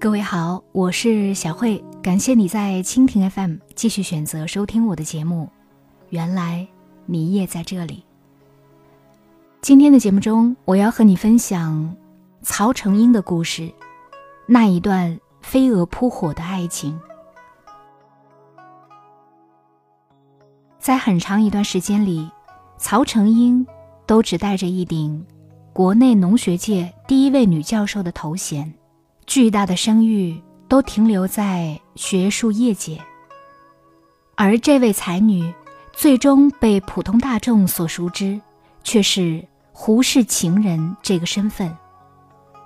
各位好，我是小慧，感谢你在蜻蜓 FM 继续选择收听我的节目。原来你也在这里。今天的节目中，我要和你分享曹成英的故事，那一段飞蛾扑火的爱情。在很长一段时间里，曹成英都只戴着一顶国内农学界第一位女教授的头衔。巨大的声誉都停留在学术业界，而这位才女最终被普通大众所熟知，却是胡适情人这个身份。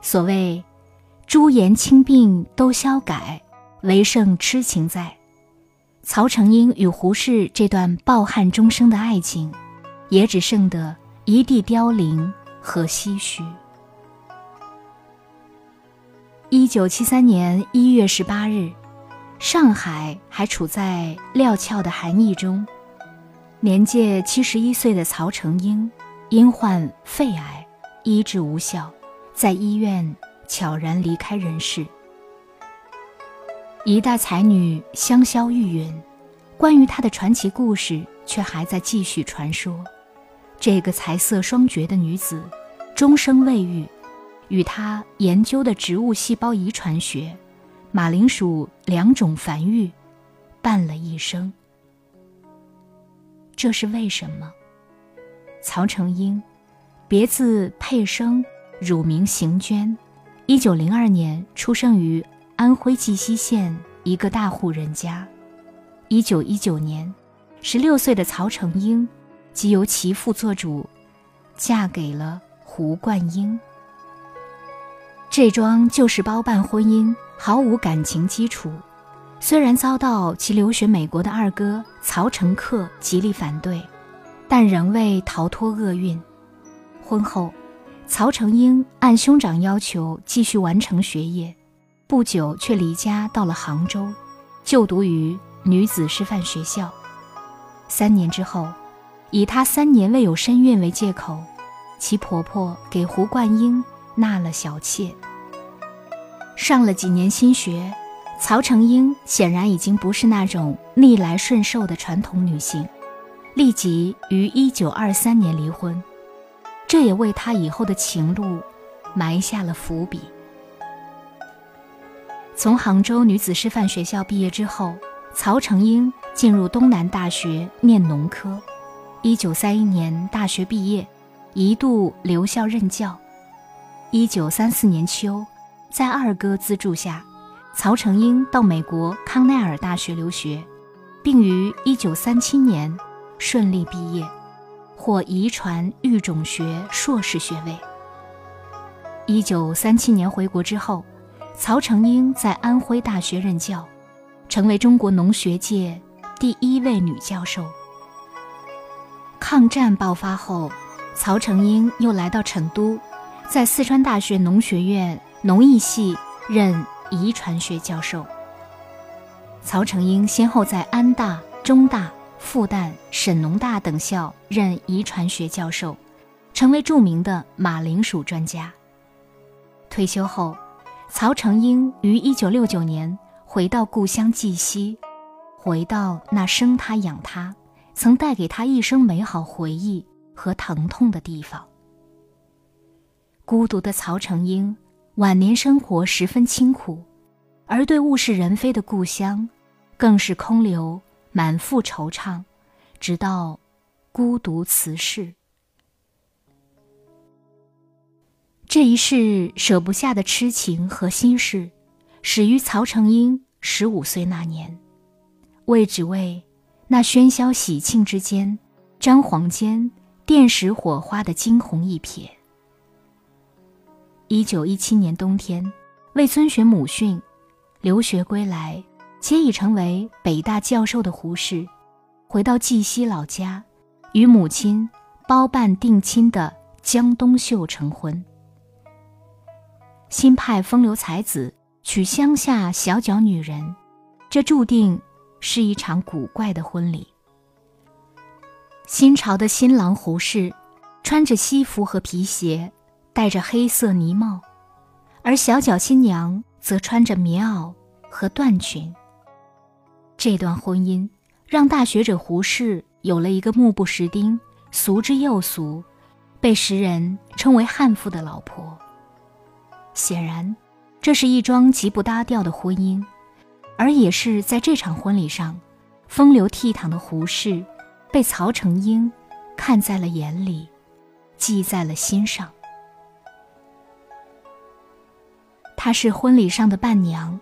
所谓“朱颜清病都消改，唯剩痴情在”，曹成英与胡适这段抱憾终生的爱情，也只剩得一地凋零和唏嘘。一九七三年一月十八日，上海还处在料峭的寒意中。年届七十一岁的曹成英，因患肺癌，医治无效，在医院悄然离开人世。一代才女香消玉殒，关于她的传奇故事却还在继续传说。这个才色双绝的女子，终生未育。与他研究的植物细胞遗传学、马铃薯两种繁育，伴了一生。这是为什么？曹成英，别字佩生，乳名邢娟，一九零二年出生于安徽绩溪县一个大户人家。一九一九年，十六岁的曹成英，即由其父做主，嫁给了胡冠英。这桩旧式包办婚姻毫无感情基础，虽然遭到其留学美国的二哥曹成克极力反对，但仍未逃脱厄运。婚后，曹成英按兄长要求继续完成学业，不久却离家到了杭州，就读于女子师范学校。三年之后，以她三年未有身孕为借口，其婆婆给胡冠英。纳了小妾，上了几年新学，曹成英显然已经不是那种逆来顺受的传统女性，立即于一九二三年离婚，这也为她以后的情路埋下了伏笔。从杭州女子师范学校毕业之后，曹成英进入东南大学念农科，一九三一年大学毕业，一度留校任教。一九三四年秋，在二哥资助下，曹成英到美国康奈尔大学留学，并于一九三七年顺利毕业，获遗传育种学硕士学位。一九三七年回国之后，曹成英在安徽大学任教，成为中国农学界第一位女教授。抗战爆发后，曹成英又来到成都。在四川大学农学院农艺系任遗传学教授。曹成英先后在安大、中大、复旦、沈农大等校任遗传学教授，成为著名的马铃薯专家。退休后，曹成英于1969年回到故乡绩溪，回到那生他养他、曾带给他一生美好回忆和疼痛的地方。孤独的曹成英，晚年生活十分清苦，而对物是人非的故乡，更是空留满腹惆怅，直到孤独辞世。这一世舍不下的痴情和心事，始于曹成英十五岁那年，为只为那喧嚣喜庆之间，张皇间电石火花的惊鸿一瞥。一九一七年冬天，为遵循母训，留学归来，且已成为北大教授的胡适，回到绩溪老家，与母亲包办定亲的江冬秀成婚。新派风流才子娶乡下小脚女人，这注定是一场古怪的婚礼。新潮的新郎胡适，穿着西服和皮鞋。戴着黑色呢帽，而小脚新娘则穿着棉袄和缎裙。这段婚姻让大学者胡适有了一个目不识丁、俗之又俗、被时人称为悍妇的老婆。显然，这是一桩极不搭调的婚姻，而也是在这场婚礼上，风流倜傥的胡适被曹成英看在了眼里，记在了心上。她是婚礼上的伴娘，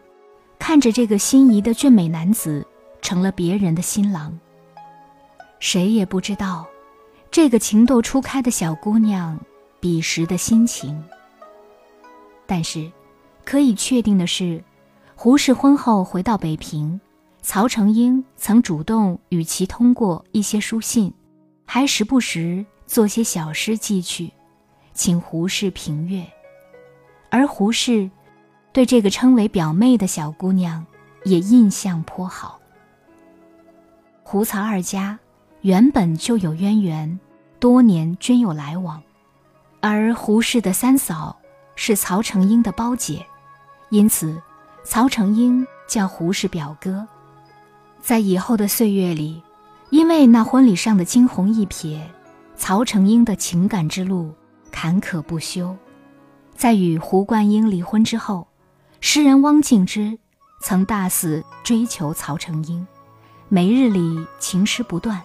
看着这个心仪的俊美男子成了别人的新郎。谁也不知道，这个情窦初开的小姑娘彼时的心情。但是，可以确定的是，胡适婚后回到北平，曹成英曾主动与其通过一些书信，还时不时做些小诗寄去，请胡适评阅，而胡适。对这个称为表妹的小姑娘，也印象颇好。胡曹二家原本就有渊源，多年均有来往，而胡氏的三嫂是曹成英的胞姐，因此曹成英叫胡氏表哥。在以后的岁月里，因为那婚礼上的惊鸿一瞥，曹成英的情感之路坎坷不休。在与胡冠英离婚之后。诗人汪敬之曾大肆追求曹成英，每日里情诗不断。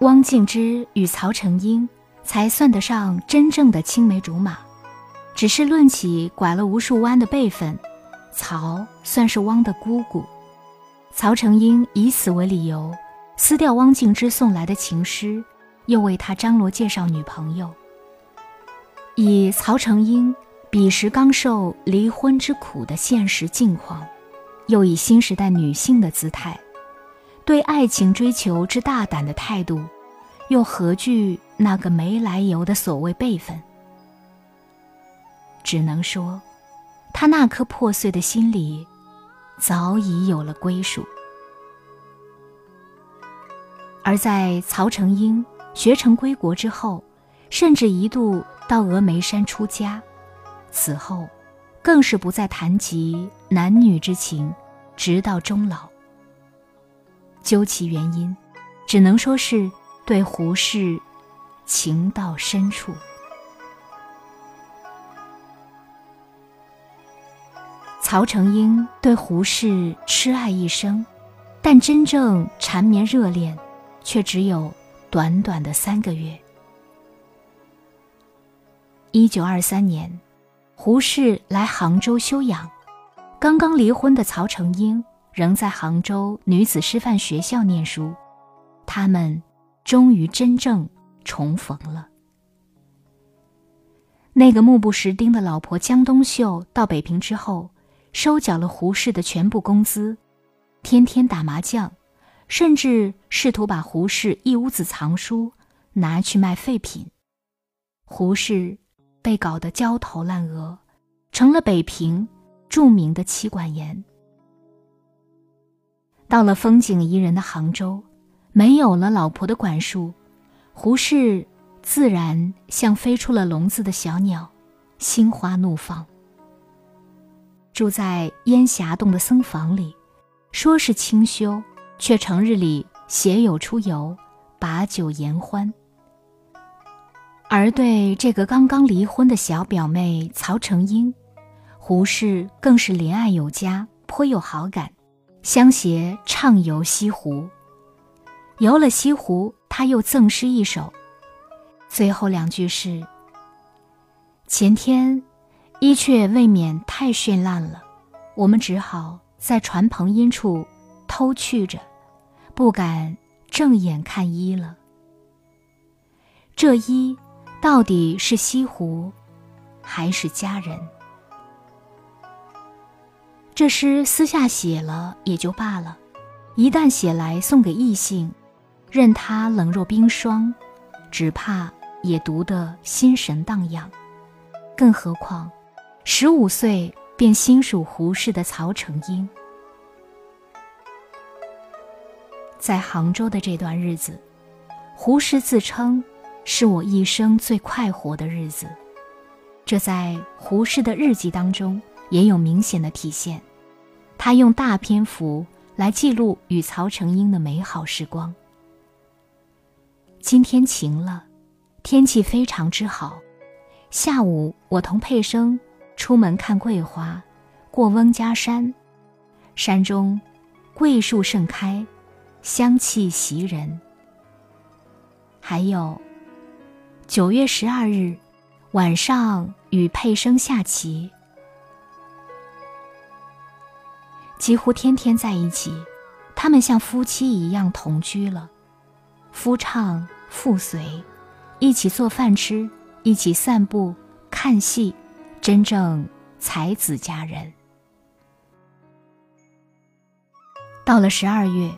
汪敬之与曹成英才算得上真正的青梅竹马，只是论起拐了无数弯的辈分，曹算是汪的姑姑。曹成英以此为理由，撕掉汪敬之送来的情诗，又为他张罗介绍女朋友。以曹成英。彼时刚受离婚之苦的现实境况，又以新时代女性的姿态，对爱情追求之大胆的态度，又何惧那个没来由的所谓辈分？只能说，他那颗破碎的心里，早已有了归属。而在曹成英学成归国之后，甚至一度到峨眉山出家。此后，更是不再谈及男女之情，直到终老。究其原因，只能说是对胡适情到深处。曹成英对胡适痴爱一生，但真正缠绵热恋，却只有短短的三个月。一九二三年。胡适来杭州休养，刚刚离婚的曹成英仍在杭州女子师范学校念书，他们终于真正重逢了。那个目不识丁的老婆江冬秀到北平之后，收缴了胡适的全部工资，天天打麻将，甚至试图把胡适一屋子藏书拿去卖废品。胡适。被搞得焦头烂额，成了北平著名的妻管严。到了风景宜人的杭州，没有了老婆的管束，胡适自然像飞出了笼子的小鸟，心花怒放。住在烟霞洞的僧房里，说是清修，却成日里携友出游，把酒言欢。而对这个刚刚离婚的小表妹曹成英，胡适更是怜爱有加，颇有好感，相携畅游西湖。游了西湖，他又赠诗一首，最后两句是：“前天衣却未免太绚烂了，我们只好在船篷阴处偷去着，不敢正眼看衣了。这衣。”到底是西湖，还是佳人？这诗私下写了也就罢了，一旦写来送给异性，任他冷若冰霜，只怕也读得心神荡漾。更何况，十五岁便心属胡适的曹成英，在杭州的这段日子，胡适自称。是我一生最快活的日子，这在胡适的日记当中也有明显的体现。他用大篇幅来记录与曹成英的美好时光。今天晴了，天气非常之好。下午我同佩生出门看桂花，过翁家山，山中桂树盛开，香气袭人。还有九月十二日晚上与佩生下棋。几乎天天在一起，他们像夫妻一样同居了，夫唱妇随，一起做饭吃，一起散步看戏，真正才子佳人。到了十二月，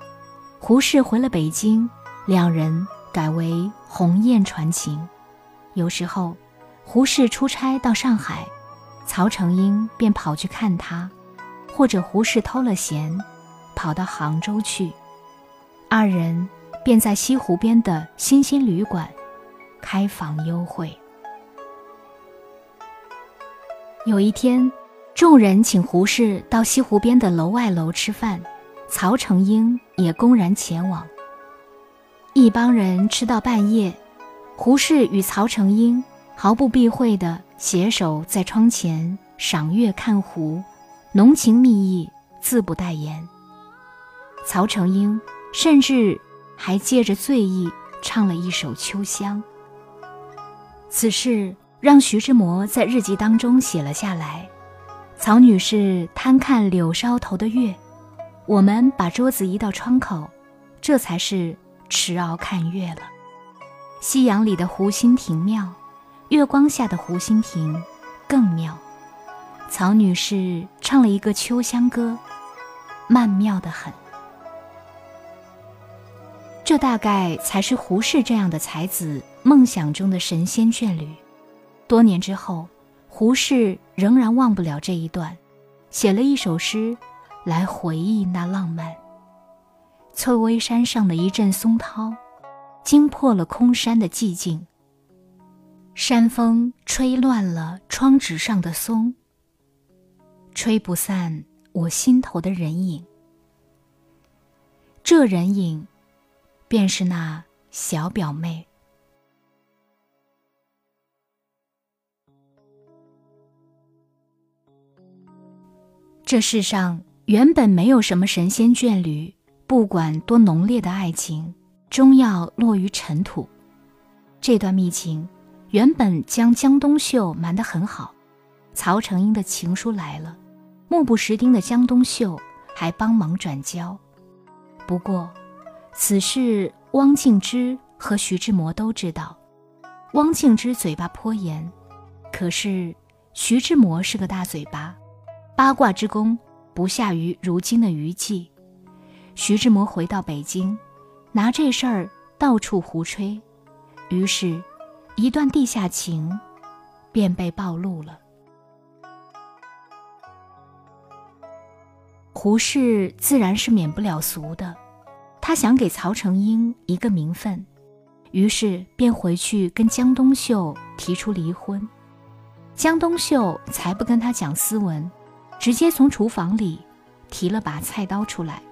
胡适回了北京，两人改为鸿雁传情。有时候，胡适出差到上海，曹成英便跑去看他。或者胡适偷了闲，跑到杭州去，二人便在西湖边的新兴旅馆开房幽会。有一天，众人请胡适到西湖边的楼外楼吃饭，曹成英也公然前往。一帮人吃到半夜，胡适与曹成英毫不避讳地携手在窗前赏月看湖。浓情蜜意，自不待言。曹成英甚至还借着醉意唱了一首《秋香》。此事让徐志摩在日记当中写了下来。曹女士贪看柳梢头的月，我们把桌子移到窗口，这才是持鳌看月了。夕阳里的湖心亭妙，月光下的湖心亭更妙。曹女士唱了一个秋香歌，曼妙的很。这大概才是胡适这样的才子梦想中的神仙眷侣。多年之后，胡适仍然忘不了这一段，写了一首诗来回忆那浪漫。翠微山上的一阵松涛，惊破了空山的寂静。山风吹乱了窗纸上的松。吹不散我心头的人影，这人影，便是那小表妹。这世上原本没有什么神仙眷侣，不管多浓烈的爱情，终要落于尘土。这段秘情，原本将江冬秀瞒得很好，曹成英的情书来了。目不识丁的江冬秀还帮忙转交，不过，此事汪静之和徐志摩都知道。汪静之嘴巴颇严，可是徐志摩是个大嘴巴，八卦之功不下于如今的余悸。徐志摩回到北京，拿这事儿到处胡吹，于是，一段地下情便被暴露了。胡适自然是免不了俗的，他想给曹成英一个名分，于是便回去跟江冬秀提出离婚。江冬秀才不跟他讲斯文，直接从厨房里提了把菜刀出来，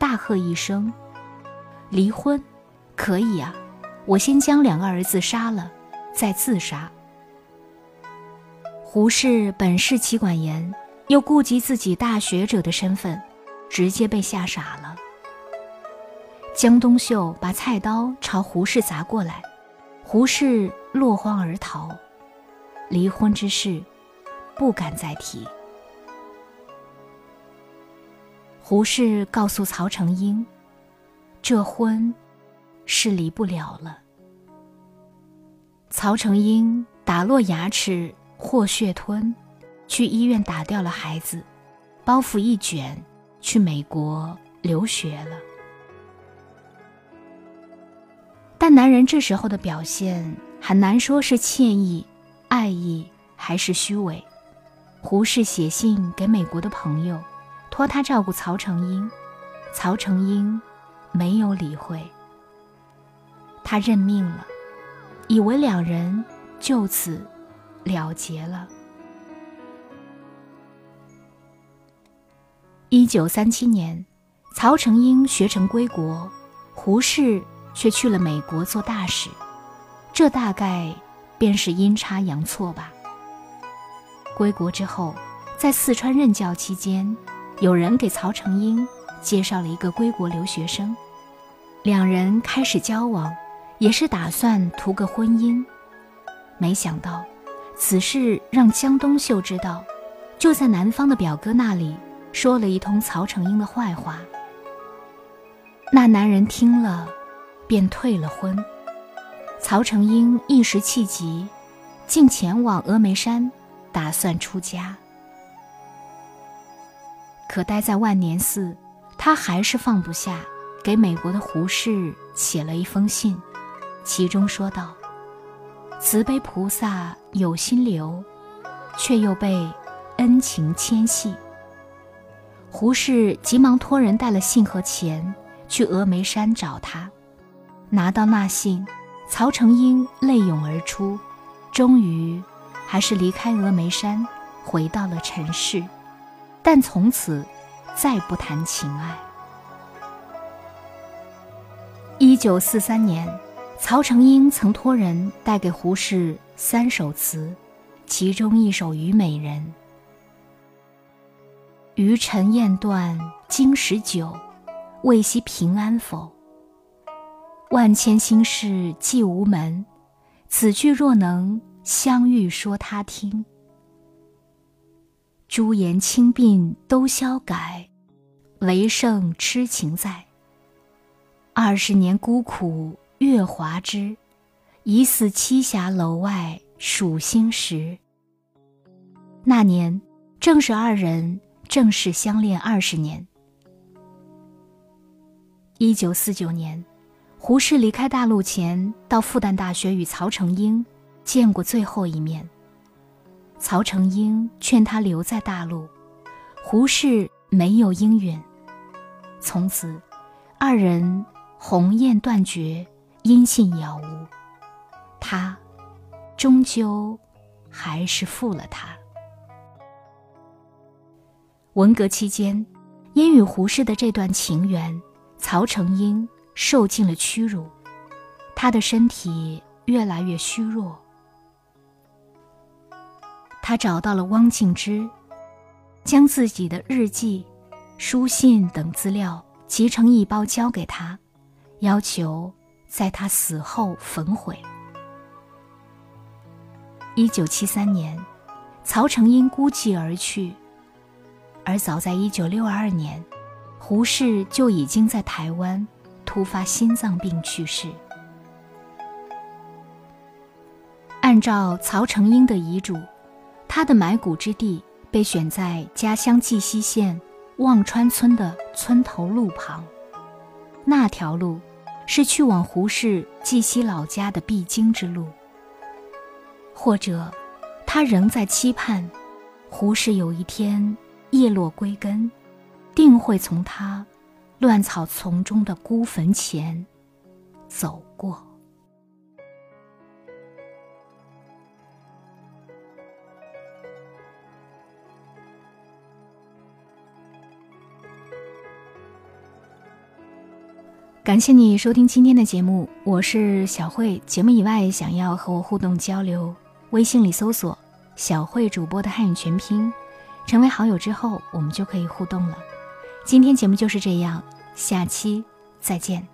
大喝一声：“离婚，可以啊！我先将两个儿子杀了，再自杀。”胡适本是妻管严。又顾及自己大学者的身份，直接被吓傻了。江冬秀把菜刀朝胡适砸过来，胡适落荒而逃。离婚之事，不敢再提。胡适告诉曹成英，这婚是离不了了。曹成英打落牙齿，或血吞。去医院打掉了孩子，包袱一卷，去美国留学了。但男人这时候的表现很难说是歉意、爱意还是虚伪。胡适写信给美国的朋友，托他照顾曹成英，曹成英没有理会，他认命了，以为两人就此了结了。一九三七年，曹成英学成归国，胡适却去了美国做大使，这大概便是阴差阳错吧。归国之后，在四川任教期间，有人给曹成英介绍了一个归国留学生，两人开始交往，也是打算图个婚姻。没想到，此事让江冬秀知道，就在男方的表哥那里说了一通曹成英的坏话。那男人听了，便退了婚。曹成英一时气急，竟前往峨眉山，打算出家。可待在万年寺，他还是放不下，给美国的胡适写了一封信，其中说道。慈悲菩萨有心留，却又被恩情牵系。胡适急忙托人带了信和钱去峨眉山找他。拿到那信，曹成英泪涌而出，终于还是离开峨眉山，回到了尘世，但从此再不谈情爱。一九四三年。曹成英曾托人带给胡适三首词，其中一首《虞美人》：“余尘雁断经十九，未悉平安否？万千心事寄无门，此句若能相遇说他听。朱颜轻鬓都消改，唯剩痴情在。二十年孤苦。”月华枝，疑似栖霞楼外数星时。那年正是二人正式相恋二十年。一九四九年，胡适离开大陆前，到复旦大学与曹成英见过最后一面。曹成英劝他留在大陆，胡适没有应允。从此，二人鸿雁断绝。音信杳无，他终究还是负了他。文革期间，因与胡适的这段情缘，曹成英受尽了屈辱，他的身体越来越虚弱。他找到了汪静之，将自己的日记、书信等资料集成一包交给他，要求。在他死后焚毁。一九七三年，曹成英孤寂而去，而早在一九六二年，胡适就已经在台湾突发心脏病去世。按照曹成英的遗嘱，他的埋骨之地被选在家乡绩溪县望川村的村头路旁，那条路。是去往胡适绩溪老家的必经之路，或者，他仍在期盼，胡适有一天叶落归根，定会从他乱草丛中的孤坟前走过。感谢你收听今天的节目，我是小慧。节目以外想要和我互动交流，微信里搜索“小慧主播”的汉语全拼，成为好友之后，我们就可以互动了。今天节目就是这样，下期再见。